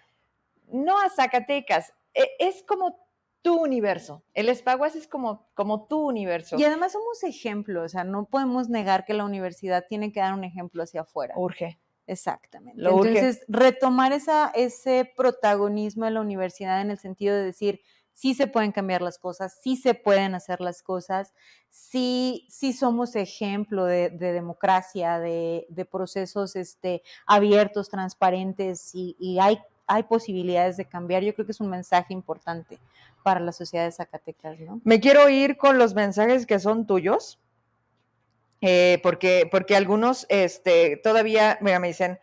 no a Zacatecas, e, es como tu universo. El Espaguas es como, como tu universo. Y además somos ejemplo, o sea, no podemos negar que la universidad tiene que dar un ejemplo hacia afuera. Urge. Exactamente. Entonces, retomar esa, ese protagonismo de la universidad en el sentido de decir, sí se pueden cambiar las cosas, sí se pueden hacer las cosas, sí, sí somos ejemplo de, democracia, de, procesos este, abiertos, transparentes y, hay hay posibilidades de cambiar. Yo creo que es un mensaje importante para la sociedad de Zacatecas, ¿no? Me quiero ir con los mensajes que son tuyos, eh, porque, porque algunos este, todavía me dicen,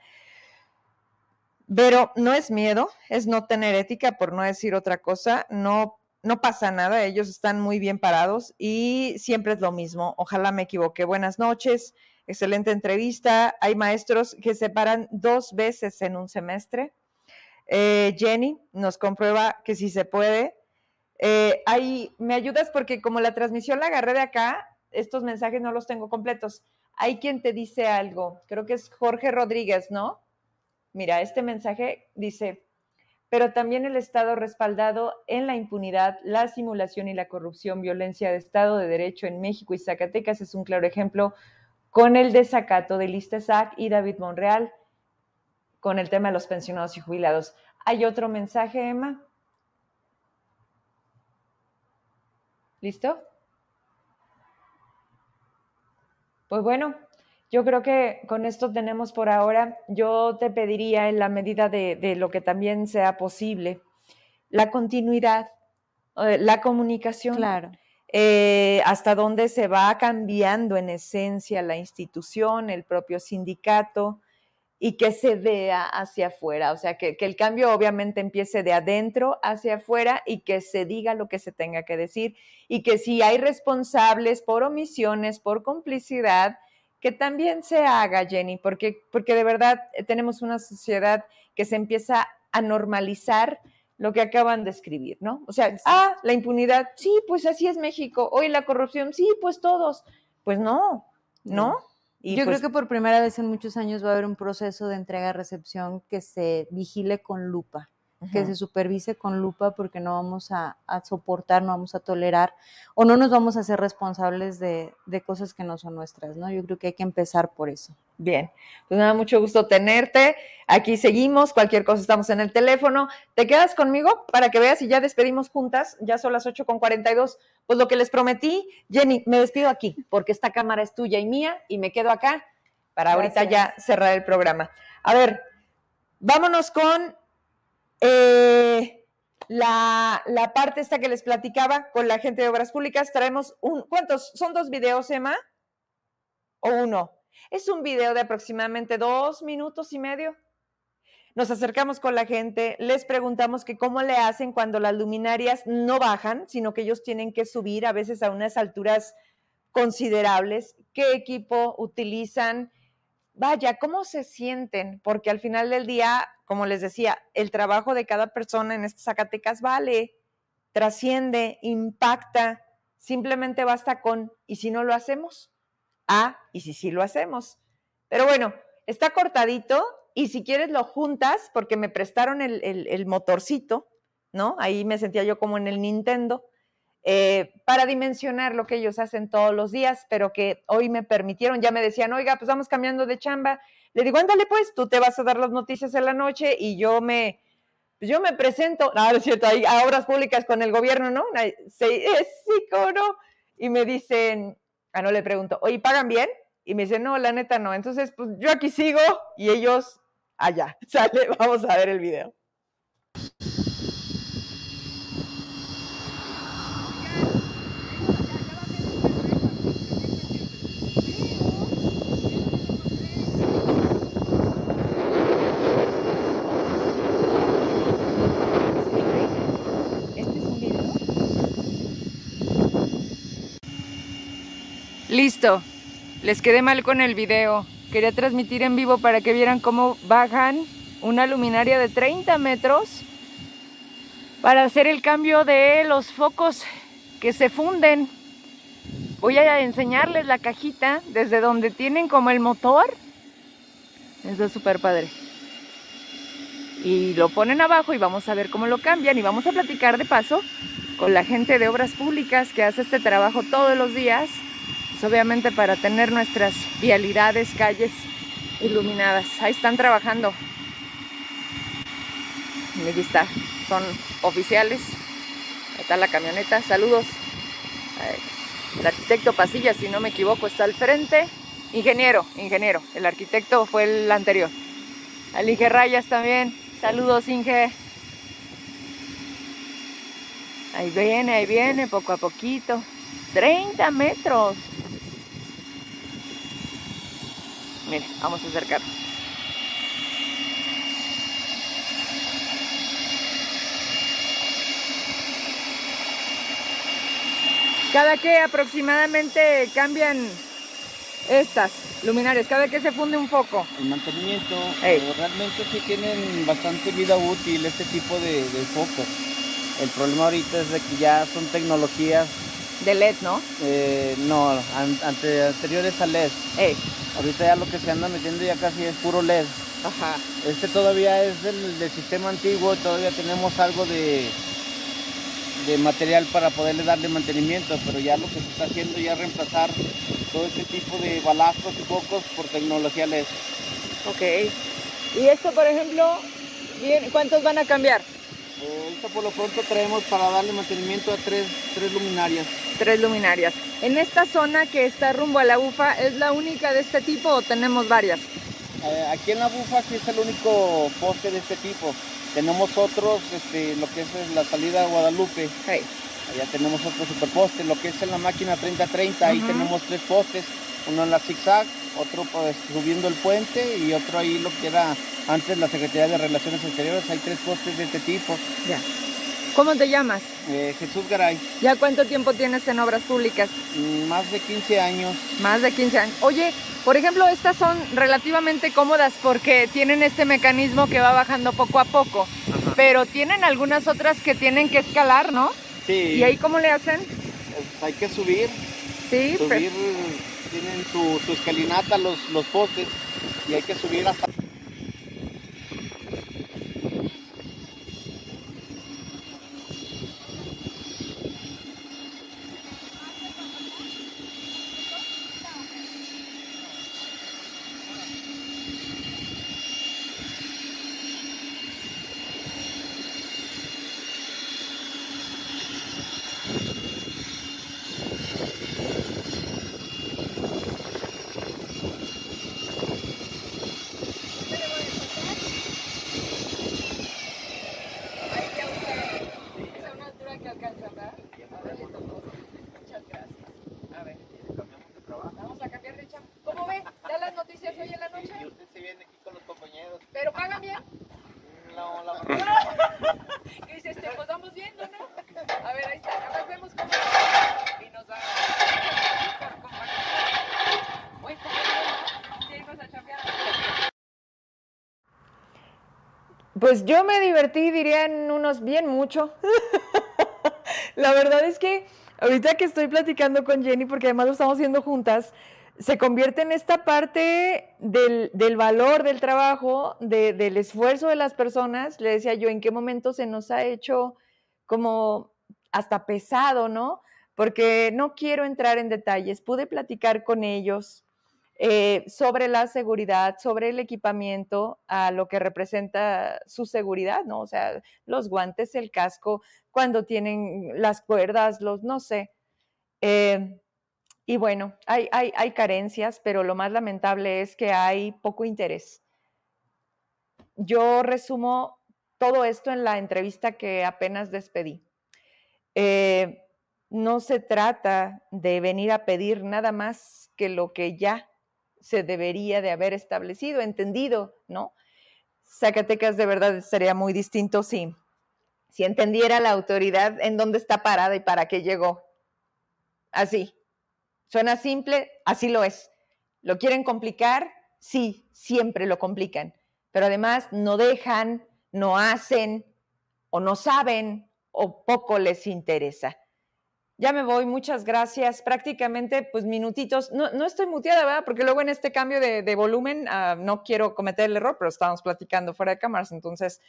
pero no es miedo, es no tener ética, por no decir otra cosa, no, no pasa nada, ellos están muy bien parados y siempre es lo mismo. Ojalá me equivoque. Buenas noches, excelente entrevista. Hay maestros que se paran dos veces en un semestre eh, Jenny nos comprueba que sí se puede. Eh, ahí me ayudas porque como la transmisión la agarré de acá, estos mensajes no los tengo completos. Hay quien te dice algo, creo que es Jorge Rodríguez, ¿no? Mira, este mensaje dice, pero también el Estado respaldado en la impunidad, la simulación y la corrupción, violencia de Estado de Derecho en México y Zacatecas es un claro ejemplo con el desacato de Listesac y David Monreal con el tema de los pensionados y jubilados. ¿Hay otro mensaje, Emma? ¿Listo? Pues bueno, yo creo que con esto tenemos por ahora. Yo te pediría, en la medida de, lo que también sea posible, la continuidad, eh, la comunicación. Claro. Eh, hasta dónde se va cambiando en esencia la institución, el propio sindicato, y que se vea hacia afuera, o sea, que, el cambio obviamente empiece de adentro hacia afuera y que se diga lo que se tenga que decir y que si hay responsables por omisiones, por complicidad, que también se haga, Jenny, porque, porque de verdad eh, tenemos una sociedad que se empieza a normalizar lo que acaban de escribir, ¿no? O sea, ah, la impunidad, sí, pues así es México, hoy la corrupción, sí, pues todos, pues no, ¿no? Yo creo pues que por primera vez en muchos años va a haber un proceso de entrega-recepción que se vigile con lupa que se supervise con lupa porque no vamos a, soportar, no vamos a tolerar o no nos vamos a hacer responsables de, cosas que no son nuestras, ¿no? Yo creo que hay que empezar por eso. Bien, pues me da mucho gusto tenerte. Aquí seguimos, cualquier cosa estamos en el teléfono. ¿Te quedas conmigo para que veas y ya despedimos juntas? Ya son las 8 con 42. Pues lo que les prometí, Jenny, me despido aquí porque esta cámara es tuya y mía y me quedo acá para ahorita ya cerrar el programa. A ver, vámonos con eh, la, parte esta que les platicaba con la gente de Obras Públicas, traemos un, ¿cuántos? ¿Son dos videos, Emma? ¿O uno? Es un video de aproximadamente dos minutos y medio. Nos acercamos con la gente, les preguntamos que cómo le hacen cuando las luminarias no bajan, sino que ellos tienen que subir a veces a unas alturas considerables, qué equipo utilizan, vaya, ¿cómo se sienten? Porque al final del día, como les decía, el trabajo de cada persona en estas Zacatecas vale, trasciende, impacta, simplemente basta con, ¿y si no lo hacemos? Ah, ¿y si sí lo hacemos? Pero bueno, está cortadito y si quieres lo juntas porque me prestaron el, el motorcito, ¿no? Ahí me sentía yo como en el Nintendo eh, para dimensionar lo que ellos hacen todos los días, pero que hoy me permitieron, ya me decían, oiga, pues vamos cambiando de chamba. Le digo, ándale pues, tú te vas a dar las noticias en la noche y yo me, pues yo me presento, no, es cierto, hay a obras públicas con el gobierno, ¿no? Sí, sí, ¿cómo no? Y me dicen, ah, no le pregunto, oye, ¿pagan bien? Y me dicen, no, la neta no. Entonces, pues yo aquí sigo y ellos allá. [laughs] Sale, vamos a ver el video. Listo. Les quedé mal con el video. Quería transmitir en vivo para que vieran cómo bajan una luminaria de 30 metros para hacer el cambio de los focos que se funden. Voy a enseñarles la cajita desde donde tienen como el motor. Eso es súper padre. Y lo ponen abajo y vamos a ver cómo lo cambian y vamos a platicar de paso con la gente de obras públicas que hace este trabajo todos los días obviamente para tener nuestras vialidades, calles iluminadas. Ahí están trabajando. Y aquí está, son oficiales. Está la camioneta, saludos. El arquitecto Pasilla, si no me equivoco, está al frente. Ingeniero, ingeniero. El arquitecto fue el anterior. Al Inge Rayas también. Saludos, Inge. Ahí viene, ahí viene, poco a poquito. 30 metros. Mire, vamos a acercarnos. Cada que aproximadamente cambian estas luminarias, cada que se funde un foco. El mantenimiento, eh, realmente sí tienen bastante vida útil este tipo de, focos. El problema ahorita es de que ya son tecnologías de LED, ¿no? Eh, no, ante, anteriores a LED. Ahorita ya lo que se anda metiendo ya casi es puro LED. Ajá. Este todavía es del, sistema antiguo, todavía tenemos algo de, de material para poderle darle mantenimiento, pero ya lo que se está haciendo ya es reemplazar todo este tipo de balastros y focos por tecnología LED. Ok. Y esto, por ejemplo, ¿cuántos van a cambiar? Esto por lo pronto traemos para darle mantenimiento a tres, tres luminarias. Tres luminarias. ¿En esta zona que está rumbo a la bufa es la única de este tipo o tenemos varias? Eh, aquí en la bufa sí es el único poste de este tipo. Tenemos otros, este, lo que es la salida a Guadalupe. Allá tenemos otro superposte, lo que es en la máquina 3030, ahí tenemos tres postes, uno en la zigzag, otro pues, subiendo el puente y otro ahí lo que era antes la Secretaría de Relaciones Exteriores, hay tres postes de este tipo. Ya. ¿Cómo te llamas? Eh, Jesús Garay. ¿Ya cuánto tiempo tienes en obras públicas? Mm, más de 15 años. Más de 15 años. Oye, por ejemplo, estas son relativamente cómodas porque tienen este mecanismo que va bajando poco a poco, pero tienen algunas otras que tienen que escalar, ¿no? Sí. ¿Y ahí cómo le hacen? Pues hay que subir. Sí. Subir, tienen su, escalinata los, los postes y hay que subir hasta... Pues yo me divertí, diría en unos bien mucho. [laughs] la verdad es que ahorita que estoy platicando con Jenny, porque además lo estamos haciendo juntas, se convierte en esta parte del, valor del trabajo, del esfuerzo de las personas. Le decía yo, ¿en qué momento se nos ha hecho como hasta pesado, ¿no? Porque no quiero entrar en detalles. Pude platicar con ellos eh, sobre la seguridad, sobre el equipamiento, a lo que representa su seguridad, ¿no? O sea, los guantes, el casco, cuando tienen las cuerdas, los, no sé. Eh, y bueno, hay, hay, hay carencias, pero lo más lamentable es que hay poco interés. Yo resumo todo esto en la entrevista que apenas despedí. Eh, no se trata de venir a pedir nada más que lo que ya se debería de haber establecido, entendido, ¿no? Zacatecas de verdad sería muy distinto si, si entendiera la autoridad en dónde está parada y para qué llegó. Así. Suena simple, así lo es. ¿Lo quieren complicar? Sí, siempre lo complican. Pero además no dejan, no hacen o no saben o poco les interesa. Ya me voy, muchas gracias. Prácticamente, pues minutitos. No, no estoy muteada, ¿verdad? Porque luego en este cambio de, volumen ah, no quiero cometer el error, pero estábamos platicando fuera de cámaras. Entonces,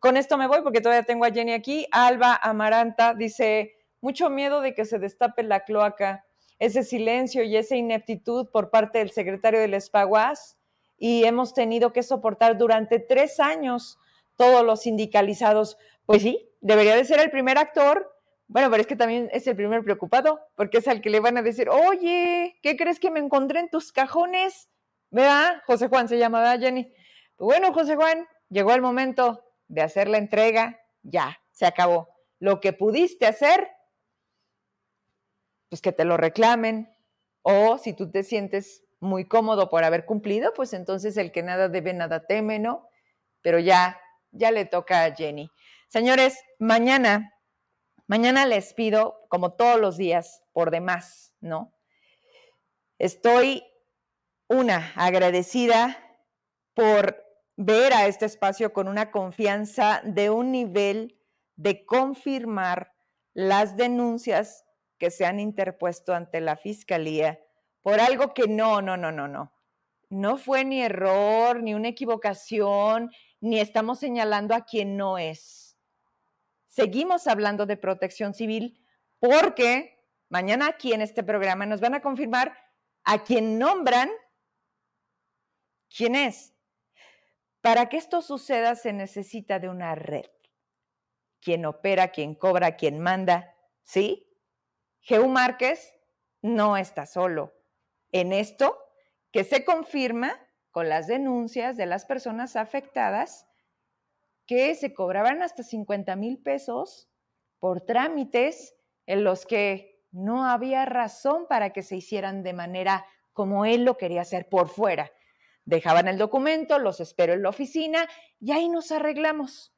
con esto me voy porque todavía tengo a Jenny aquí. Alba Amaranta dice, mucho miedo de que se destape la cloaca. Ese silencio y esa ineptitud por parte del secretario del Espaguas y hemos tenido que soportar durante tres años todos los sindicalizados. Pues sí, debería de ser el primer actor bueno, pero es que también es el primer preocupado, porque es al que le van a decir, oye, ¿qué crees que me encontré en tus cajones? ¿Verdad? José Juan se llama, ¿verdad, Jenny? Bueno, José Juan, llegó el momento de hacer la entrega, ya, se acabó. Lo que pudiste hacer, pues que te lo reclamen, o si tú te sientes muy cómodo por haber cumplido, pues entonces el que nada debe, nada teme, ¿no? Pero ya, ya le toca a Jenny. Señores, mañana Mañana les pido, como todos los días, por demás, ¿no? Estoy, una, agradecida por ver a este espacio con una confianza de un nivel de confirmar las denuncias que se han interpuesto ante la fiscalía por algo que no, no, no, no, no. No fue ni error, ni una equivocación, ni estamos señalando a quien no es seguimos hablando de protección civil porque mañana aquí en este programa nos van a confirmar a quien nombran quién es. Para que esto suceda se necesita de una red. Quien opera, quien cobra, quien manda, ¿sí? Geu Márquez no está solo en esto que se confirma con las denuncias de las personas afectadas que se cobraban hasta 50 mil pesos por trámites en los que no había razón para que se hicieran de manera como él lo quería hacer por fuera. Dejaban el documento, los espero en la oficina y ahí nos arreglamos.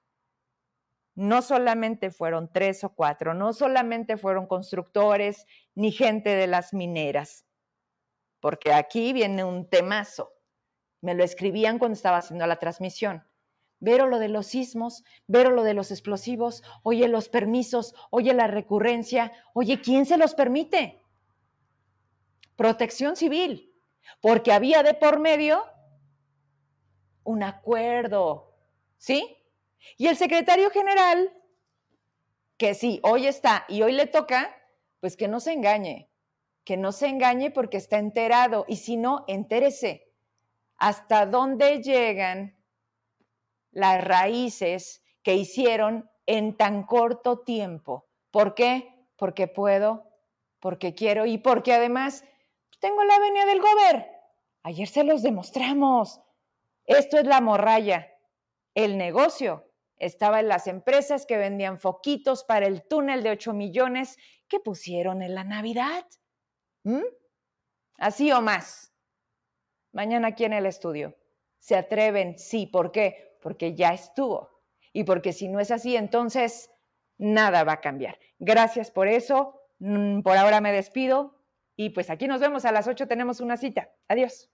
No solamente fueron tres o cuatro, no solamente fueron constructores ni gente de las mineras, porque aquí viene un temazo. Me lo escribían cuando estaba haciendo la transmisión. Vero lo de los sismos, Vero lo de los explosivos, oye los permisos, oye la recurrencia, oye, ¿quién se los permite? Protección civil, porque había de por medio un acuerdo, ¿sí? Y el secretario general, que sí, hoy está y hoy le toca, pues que no se engañe, que no se engañe porque está enterado y si no, entérese hasta dónde llegan las raíces que hicieron en tan corto tiempo. ¿Por qué? Porque puedo, porque quiero y porque además tengo la venia del gober. Ayer se los demostramos. Esto es la morralla. El negocio estaba en las empresas que vendían foquitos para el túnel de 8 millones que pusieron en la Navidad. ¿Mm? Así o más. Mañana aquí en el estudio. ¿Se atreven? Sí. ¿Por qué? Porque ya estuvo. Y porque si no es así, entonces nada va a cambiar. Gracias por eso. Mm, por ahora me despido y pues aquí nos vemos a las 8, tenemos una cita. Adiós.